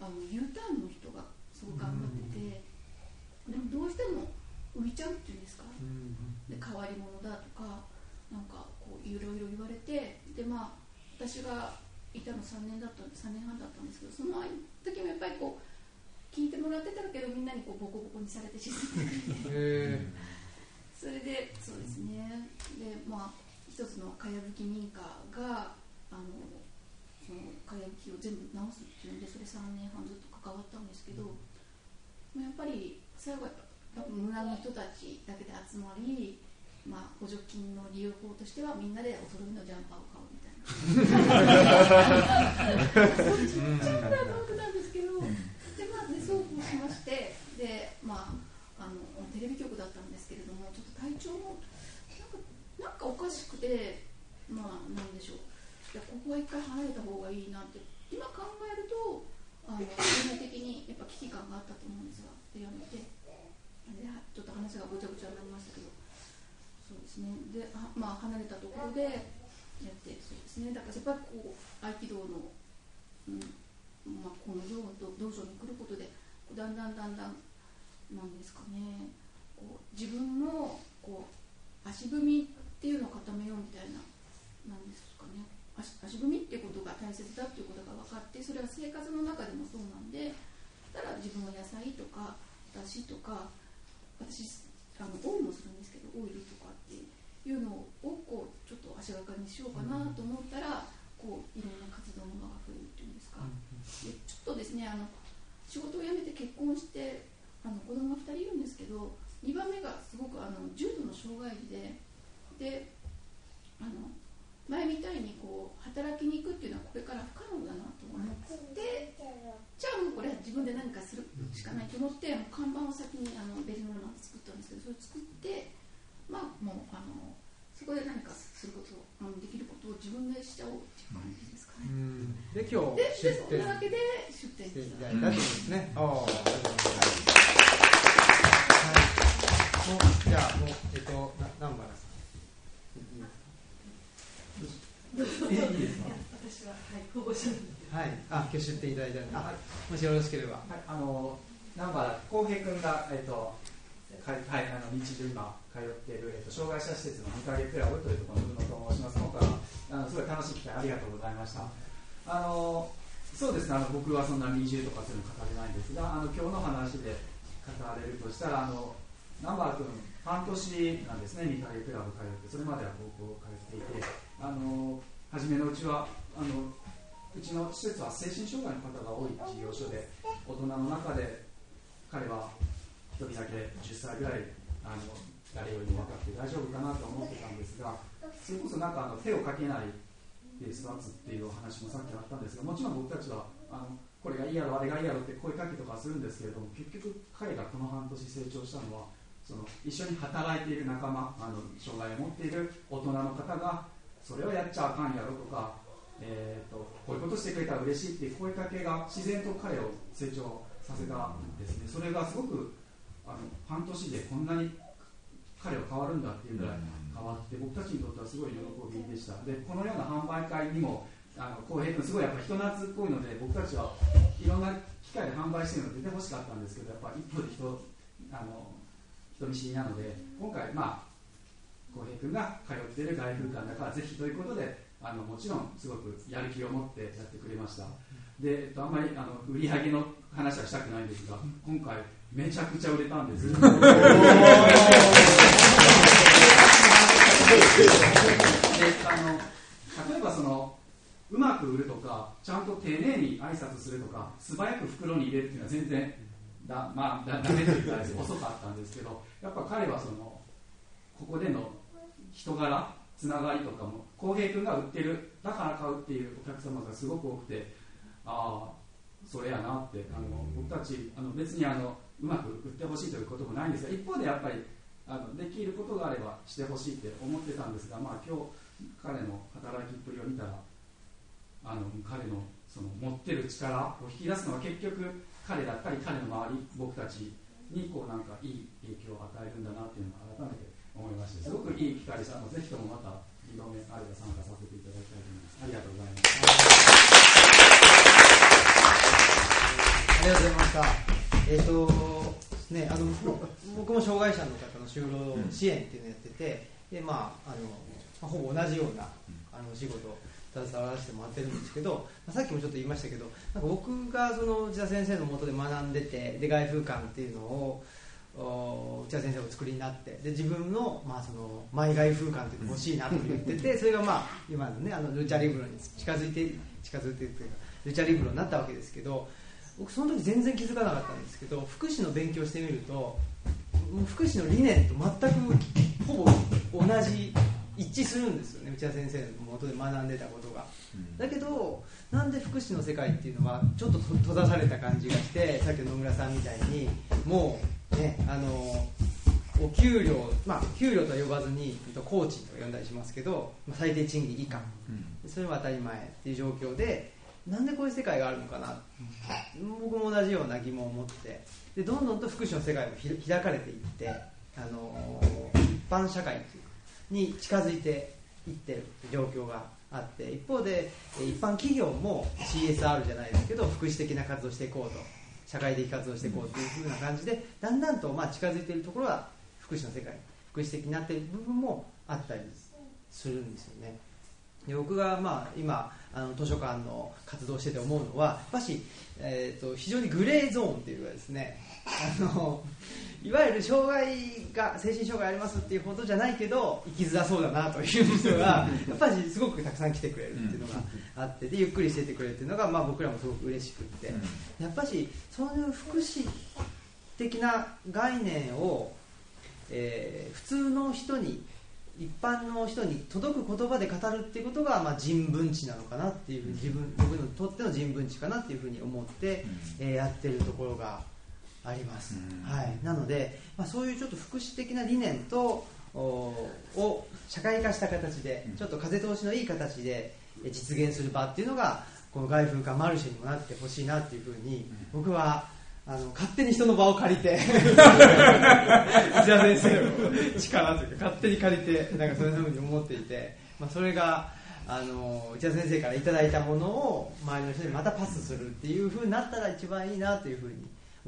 あの U ターンの人がすごく頑張ってて、でもどうしても浮いちゃうっていうんですか、で変わり者だとかなんかこういろいろ言われてでまあ私がいたの3年だった3年半だったんですけどその時もやっぱりこう聞いてもらってたけどみんなにこうボコボコにされて沈んでそれでそうですね。でまあ一つのかやぶき民家があのそのかやぶきを全部直すっていうんでそれ3年半ずっと関わったんですけど、やっぱり最後はやっぱ村の人たちだけで集まり、まあ、補助金の利用法としてはみんなでお揃いのジャンパーを買うみたいな。そっちっちゃいなんですけど、でまあね、そうこうしましてで、まあ、あのテレビ局だったんですけれどもちょっと体調もなんかおかしくてまあなんでしょう。いやここは一回離れた方がいいなって。今考えるとあの全体的にやっぱ危機感があったと思うんですがでやめて。ちょっと話がごちゃごちゃになりましたけど。そうですね。であまあ離れたところでやってそうですね。だからやっぱりこう合気道の、うんまあ、この道道場に来ることでだんだんだんだんなんですかね。こう自分のこう足踏みっていうのを固めようみたいななんですかね。足足踏みっていうことが大切だっていうことが分かってそれは生活の中でもそうなんでたら自分は野菜とかだしとか私あのオイルもするんですけどオイルとかっていうのをこうちょっと足がかりにしようかなと思ったら、こういろんな活動の場が増えるっていうんですか、でちょっとですねあの仕事を辞めて結婚してあの子供が2人いるんですけど2番目がすごくあの重度の障害児でであの前みたいにこう働きに行くっていうのはこれから不可能だなと思ってじゃあもうこれは自分で何かするしかないと思って看板を先にあのベリノーマンで作ったんですけどそれを作ってまあもうあのそこで何かすることをできることを自分でしちゃおうっていう感じですかね。で今日ででそんなわけで出店していただいたというですね。ああ、はい。もうじゃあもうえっとな南原さん。いいですか？私ははい保護者はい、あ、今日出店いただいたので、もしよろしければ。はい、あの、南原浩平君が、えっ、と、はい、はい、あの日中今通っている、えっと、障害者施設の2影クラブというところのと申します。今回はあのすごい楽しい機会ありがとうございました。あのそうですねあの僕はそんな二重とかそういうの語れないんですがあの今日の話で語れるとしたらあのナンバー君半年なんですね2影クラブ通ってそれまでは高校通っていてあの初めのうちはあのうちの施設は精神障害の方が多い事業所で大人の中で彼は一人だけ10歳ぐらいあの誰よりも分かって大丈夫かなと思ってたんですがそれこそなんかあの手をかけないで育つっていうお話もさっきあったんですがもちろん僕たちはあのこれがいいやろあれがいいやろって声かけとかするんですけれども結局彼がこの半年成長したのはその一緒に働いている仲間あの障害を持っている大人の方がそれをやっちゃあかんやろとか、えーと、こういうことしてくれたら嬉しいっていう声かけが自然と彼を成長させたんですね。それがすごくあの半年でこんなに彼は変わるんだっていうぐらい変わって僕たちにとってはすごい喜びでした。でこのような販売会にもあの浩平君すごいやっぱ人懐っこいので僕たちはいろんな機会で販売してるの出てほしかったんですけどやっぱ一方で人あの人見知りなので今回まあ浩平君が通っている外風館だからぜひということであのもちろんすごくやる気を持ってやってくれましたで、えっと、あんまりあの売り上げの話はしたくないんですが今回めちゃくちゃ売れたんです。であの例えばそのうまく売るとかちゃんと丁寧に挨拶するとか素早く袋に入れるっていうのは全然だ、まあ、だダメというか遅かったんですけどやっぱ彼はそのここでの人柄つながりとかも浩平君が売ってるだから買うっていうお客様がすごく多くてああそれやなってあの僕たちあの別にあのうまく売ってほしいということもないんですが一方でやっぱりあのできることがあればしてほしいって思ってたんですが、まあ、今日彼の働きっぷりを見たらあの彼のその持ってる力を引き出すのは結局彼だったり彼の周り僕たちにこうなんかいい影響を与えるんだなっていうのを改めて思いましてすごくいい機会でしたのでぜひともまた2度目あれば参加させていただきたいと思います。ありがとうございます。ありがとうございました。えっ、ー、とねあの僕も障害者の方の就労支援っていうのをやってて、でまああのほぼ同じようなあの仕事を携わらせてもらってるんですけど、まあ、さっきもちょっと言いましたけどなんか僕がその内田先生のもとで学んでてで外風館っていうのを内田先生お作りになって。で自分の,、まあそのマイ外風館っていうの欲しいなと言っててそれがまあ今のねあのルチャリブロに近づいて近づいてというかルチャリブロになったわけですけど僕その時全然気づかなかったんですけど福祉の勉強してみると福祉の理念と全くほぼ同じ一致するんですよね。内田先生のもとで学んでたことが、だけどなんで福祉の世界っていうのはちょっと閉ざされた感じがしてさっきの野村さんみたいにもうねあのお給料、まあ、給料とは呼ばずに工賃とか呼んだりしますけど、まあ、最低賃金以下、それは当たり前っていう状況でなんでこういう世界があるのかな、僕も同じような疑問を持ってでどんどんと福祉の世界も開かれていってあの一般社会に近づいていってる状況があって一方で一般企業も CSR じゃないですけど福祉的な活動をしていこうと社会的活動をしていこうというふうな感じでだんだんとまあ近づいているところは福祉の世界福祉的になっている部分もあったりするんですよね。で僕がまあ今あの図書館の活動してて思うのはやっぱし、えーと、非常にグレーゾーンっていうかですねあのいわゆる障害が精神障害ありますっていうことじゃないけど生きづらそうだなという人がやっぱりすごくたくさん来てくれるっていうのがあってでゆっくりしててくれるっていうのが、まあ、僕らもすごく嬉しくって。やっぱしそういう福祉的な概念を、えー、普通の人に一般の人に届く言葉で語るっていうことが、まあ、人文知なのかなっていう自分僕にとっての人文知かなっていうふうに思って、うん、えー、やってるところがあります、うん、はい、なので、まあ、そういうちょっと福祉的な理念とを社会化した形でちょっと風通しのいい形で実現する場っていうのがこの外風化マルシェにもなってほしいなっていうふうに僕はあの勝手に人の場を借りて 内田先生の力というか勝手に借りてなんかそういうふうに思っていて、まあ、それがあの内田先生からいただいたものを周りの人にまたパスするっていうふうになったら一番いいなというふうに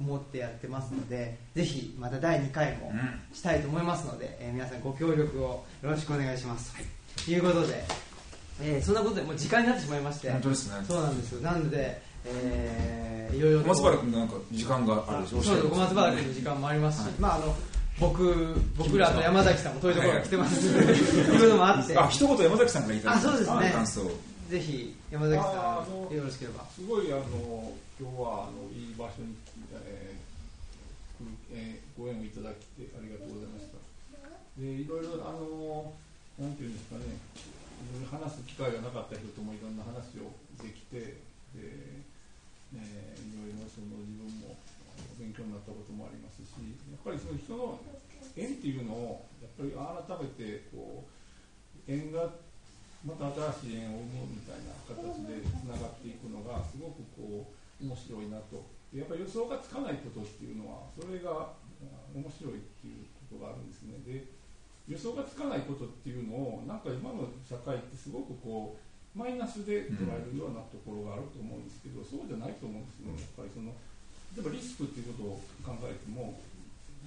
思ってやってますので、ぜひまた第2回もしたいと思いますので、えー皆さんご協力をよろしくお願いします。ということで、えーそんなことでもう時間になってしまいまして、本当ですね。そうなんですよ。なので、えーいろいろと小松原君なんか時間があるでしょ？そうです小松原君の時間もありますし、まああの僕僕らと山崎さんも遠いところから来てますので、いうのもあって、あ一言山崎さんから言いたいあそうですね。感想。ぜひ山崎あさんよろしければ。すごいあの今日はあのいい場所に、ええご縁をいただきありがとうございました。でいろいろあのなんていうんですかね、いろいろ話す機会がなかった人ともいろんな話をできて、で、えーいろいろその自分も勉強になったこともありますし、やっぱりその人の縁っていうのをやっぱり改めてこう縁がまた新しい縁を生むみたいな形でつながっていくのがすごくこう面白いなとやっぱり予想がつかないことっていうのはそれがあ面白いっていうことがあるんですね。で予想がつかないことっていうのをなんか今の社会ってすごくこうマイナスで捉えるようなところがあると思うんですけど、そうじゃないと思うんですね。やっぱりその例えばリスクっていうことを考えても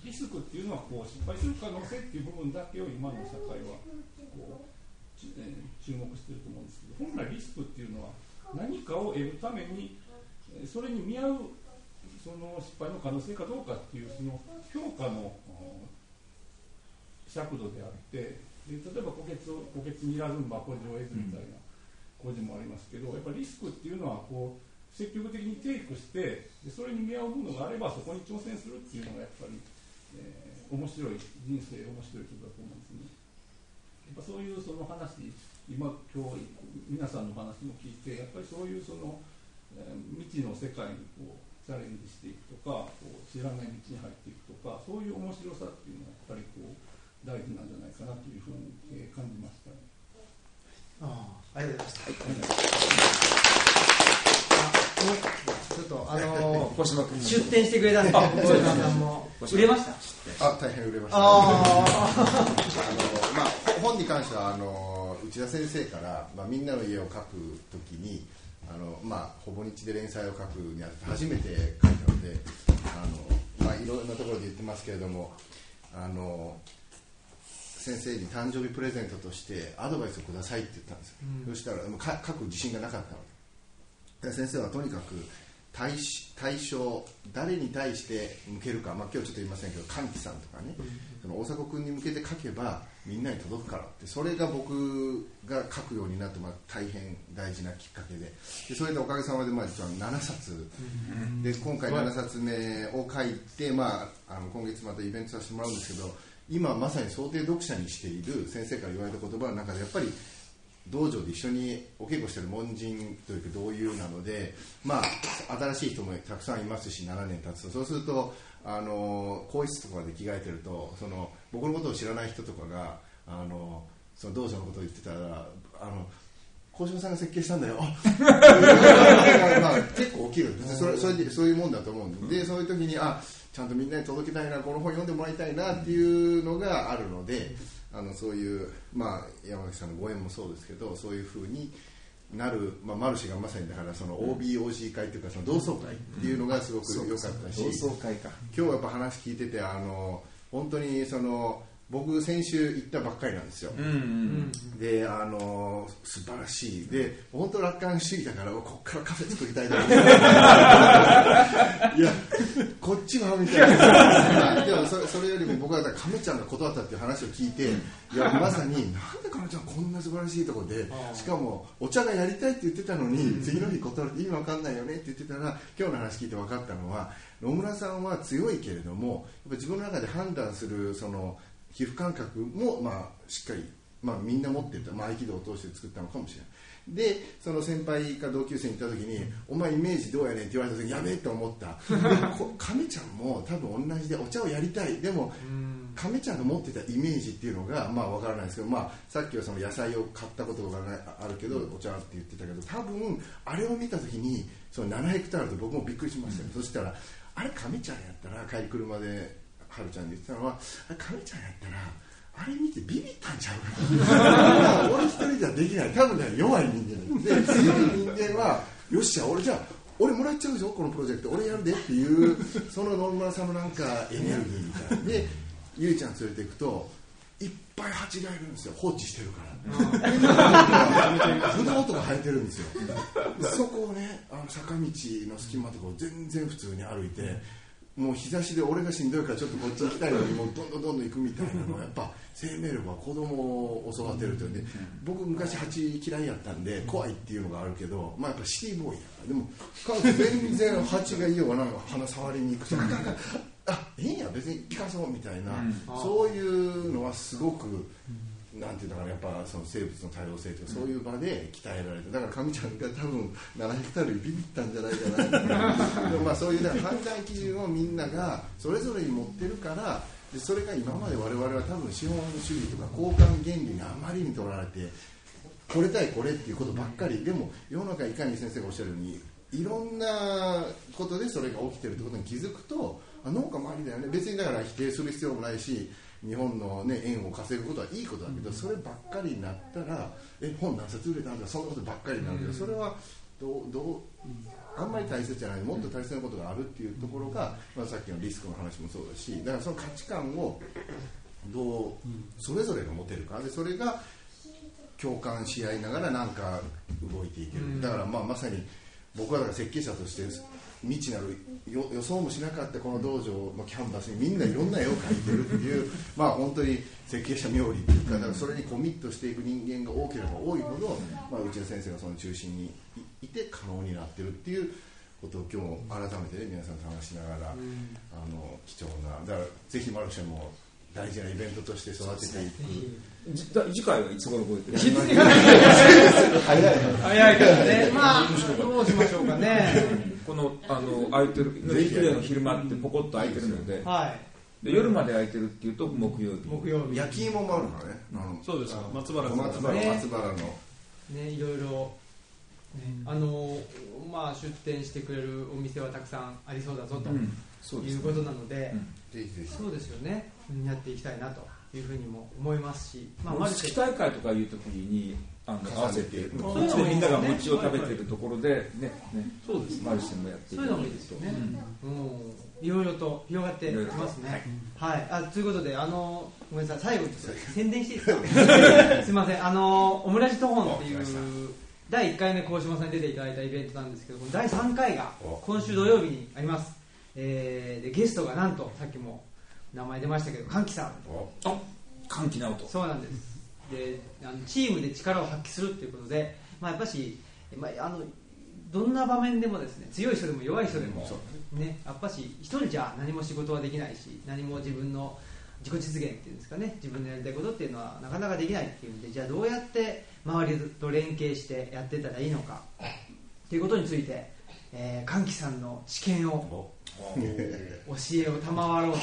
リスクっていうのはこう失敗する可能性っていう部分だけを今の社会はこう注目してると思うんですけど本来リスクっていうのは何かを得るためにえーそれに見合うその失敗の可能性かどうかっていうその評価の尺度であってで例えば虎穴を虎穴にらずんば古事を得ずみたいな古事もありますけどやっぱりリスクっていうのはこう積極的にテイクしてでそれに見合うものがあればそこに挑戦するっていうのがやっぱり、えー面白い人生面白いことだと思うんですね。やっぱそういうその話今今日皆さんの話も聞いてやっぱりそういうその、えー未知の世界にこうチャレンジしていくとかこう知らない道に入っていくとかそういう面白さっていうのはやっぱりこう大事なんじゃないかなというふうに、えー感じました。あありがとうございました。あちょっとあのー出店してくれたんで、小島さんも売れました？あ大変売れました、ああのまあ、本に関してはあの内田先生から、まあ、みんなの家を書くときにあの、まあ、ほぼ日で連載を書くにあたって初めて書いたのであの、まあ、いろんなところで言ってますけれどもあの先生に誕生日プレゼントとしてアドバイスをくださいって言ったんですよ、そしたらもうか書く自信がなかったの。で先生はとにかく対し対象誰に対して向けるか、まあ、今日ちょっと言いませんけど神木さんとかね、その大迫君に向けて書けばみんなに届くからってそれが僕が書くようになって、まあ、大変大事なきっかけで。でそれでおかげさまで、まあ、実は7冊、で今回7冊目を書いて、まあ、あの今月またイベントさせてもらうんですけど今まさに想定読者にしている先生から言われた言葉の中でやっぱり道場で一緒にお稽古してる門人というか同友なので、まあ、新しい人もたくさんいますし7年経つと。そうするとあの更衣室とかで着替えてるとその僕のことを知らない人とかがあのその道場のことを言ってたらあの幸四郎さんが設計したんだよ。まあ、結構起きるんですそれそれでそういうもんだと思うんで。そういう時にあちゃんとみんなに届けたいなこの本読んでもらいたいなっていうのがあるのであのそういう、まあ、山崎さんのご縁もそうですけどそういうふうになる、まあ、マルシェがまさにだからその OBOG 会というかその同窓会っていうのがすごく良かったし、同窓会か。今日やっぱ話聞いててあの本当にその僕先週行ったばっかりなんですよ、うんうんであの素晴らしい。で本当楽観主義だからこっからカフェ作りたいな。いやこっちはみたいな。でもそれそれよりも僕は亀ちゃんが断ったっていう話を聞いていやまさになんで亀ちゃんこんな素晴らしいところでしかもお茶がやりたいって言ってたのに次の日断るって意味わかんないよねって言ってたら今日の話聞いて分かったのは野村さんは強いけれどもやっぱ自分の中で判断するその皮膚感覚も、まあ、しっかり、まあ、みんな持ってると、まあ、合気道を通して作ったのかもしれない。でその先輩か同級生に行った時に「お前イメージどうやねん」って言われた時にやべえと思った。亀ちゃんも多分同じでお茶をやりたい。でも亀ちゃんが持ってたイメージっていうのがまあわからないですけど、まあ、さっきはその野菜を買ったことがあるけどお茶って言ってたけど多分あれを見た時にその7ヘクタールで僕もびっくりしましたよ、そしたらあれ亀ちゃんやったら帰り車ではるちゃんで言ってたのはあれ亀ちゃんやったらあれ見てビビったんちゃう俺一人じゃできない。多分ね弱い人間で。強い人間はよっしゃ俺じゃあ俺もらっちゃうぞこのプロジェクト。俺やるでっていうその野々村さんのなんかエネルギーみたいな。でゆいちゃん連れていくといっぱい蜂がいるんですよ。放置してるから。ブドウとか生えてるんですよ。そこをねあの坂道の隙間とかを全然普通に歩いてもう日差しで俺がしんどいからちょっとこっち行きたいのにもうどんどんどんどん行くみたいなのはやっぱ生命力は子供を育てるというんで僕昔蜂嫌いやったんで怖いっていうのがあるけど、まあ、やっぱシティボーイやから。でも彼女全然蜂がいいようがなんか鼻触りに行くとあいいんや別にピカソみたいな、そういうのはすごく。なんていうのかなやっぱその生物の多様性とかそういう場で鍛えられてだから上ちゃんが多分7ヘクタールにビビったんじゃないかなでもまあそういう判断基準をみんながそれぞれに持ってるからでそれが今まで我々は多分資本主義とか交換原理にあまりにとられてこれ対これっていうことばっかりでも世の中いかに先生がおっしゃるようにいろんなことでそれが起きてるってことに気づくとあ農家周りだよね別にだから否定する必要もないし日本の、ね、円を稼ぐことはいいことだけど、そればっかりになったらえ本何冊売れたんだ？そんなことばっかりになるけど、それはどうどうあんまり大切じゃない。もっと大切なことがあるっていうところが、まあ、さっきのリスクの話もそうだしだからその価値観をどうそれぞれが持てるか。でそれが共感し合いながらなんか動いていける、だからまあまさに僕はだから設計者として未知なる予想もしなかったこの道場のキャンバスにみんないろんな絵を描いてるっていう まあ本当に設計者冥利っていうかだからそれにコミットしていく人間が多ければ多いほど、まあ、内田先生がその中心にいて可能になってるっていうことを今日改めてね皆さんと話しながら、あの貴重なだからぜひマルシェも大事なイベントとして育てていく次回はいつ頃覚えてる？早い。早いからね。まあどうしましょうかね。このあの空いてるの昼間ってポコッと空いてるので,、で夜まで空いてるっていうと木曜日。木曜日。焼き芋もあるからね、そうです松原松原松原の。ねいろいろ。あのまあ出店してくれるお店はたくさんありそうだぞと、いうことなので、そうですよね。やっていきたいなというふうにも思いますし、まあ、マルチ大会とかいう時にあの合わせてこっちでみんなが餅を食べてるところでねね。そうですマルチもやってそういうのもいいですよね、うん、いろいろと広がってきますね。はい、あということであのごめんなさい。最後に宣伝していいですか？すみません。あのオムラジトホンっていう第1回目鴻島さんに出ていただいたイベントなんですけど第3回が今週土曜日にあります。えー、でゲストがなんとさっきも名前出ましたけど歓喜さん。あ歓喜直人。そうなんです。であのチームで力を発揮するっていうことで、まあ、やっぱし、まあ、あのどんな場面でもですね強い人でも弱い人でも、ね、やっぱし一人じゃ何も仕事はできないし何も自分の自己実現っていうんですかね自分のやりたいことっていうのはなかなかできないっていうんでじゃあどうやって周りと連携してやってたらいいのかっていうことについて、えー、歓喜さんの知見を教えを賜ろう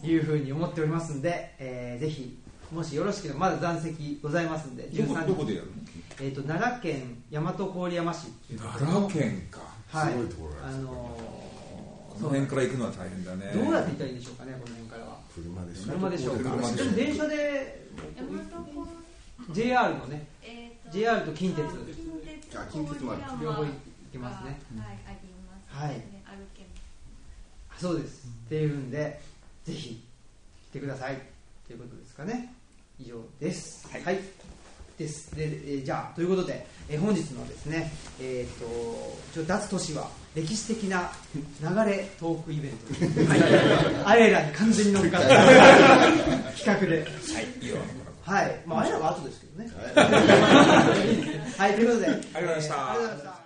というふうに思っておりますんで、えー、ぜひもしよろしければまだ残席ございますんで13どこでやるの、えーと、奈良県大和郡山市奈良県か、はい、すごいところあのー、この辺から行くのは大変だね。どうやって行ったらいいんでしょうかねこの辺から。は車でしょ車でしょうか。でも電車で JR のね、えー、JR と近鉄。近鉄も両方行けますね。はいあります。はい。そうです、っていうんでぜひ来てください。ということですかね。以上です。はい、はい、です。で、えー、じゃあということで、えー、本日のですねえっ、ー、とちょ脱都市は歴史的な流れトークイベント、はい、あれらに完全に乗っかった。企画で。はい、はい、まああれらは後ですけどね。はい、ということで。ありがとうございました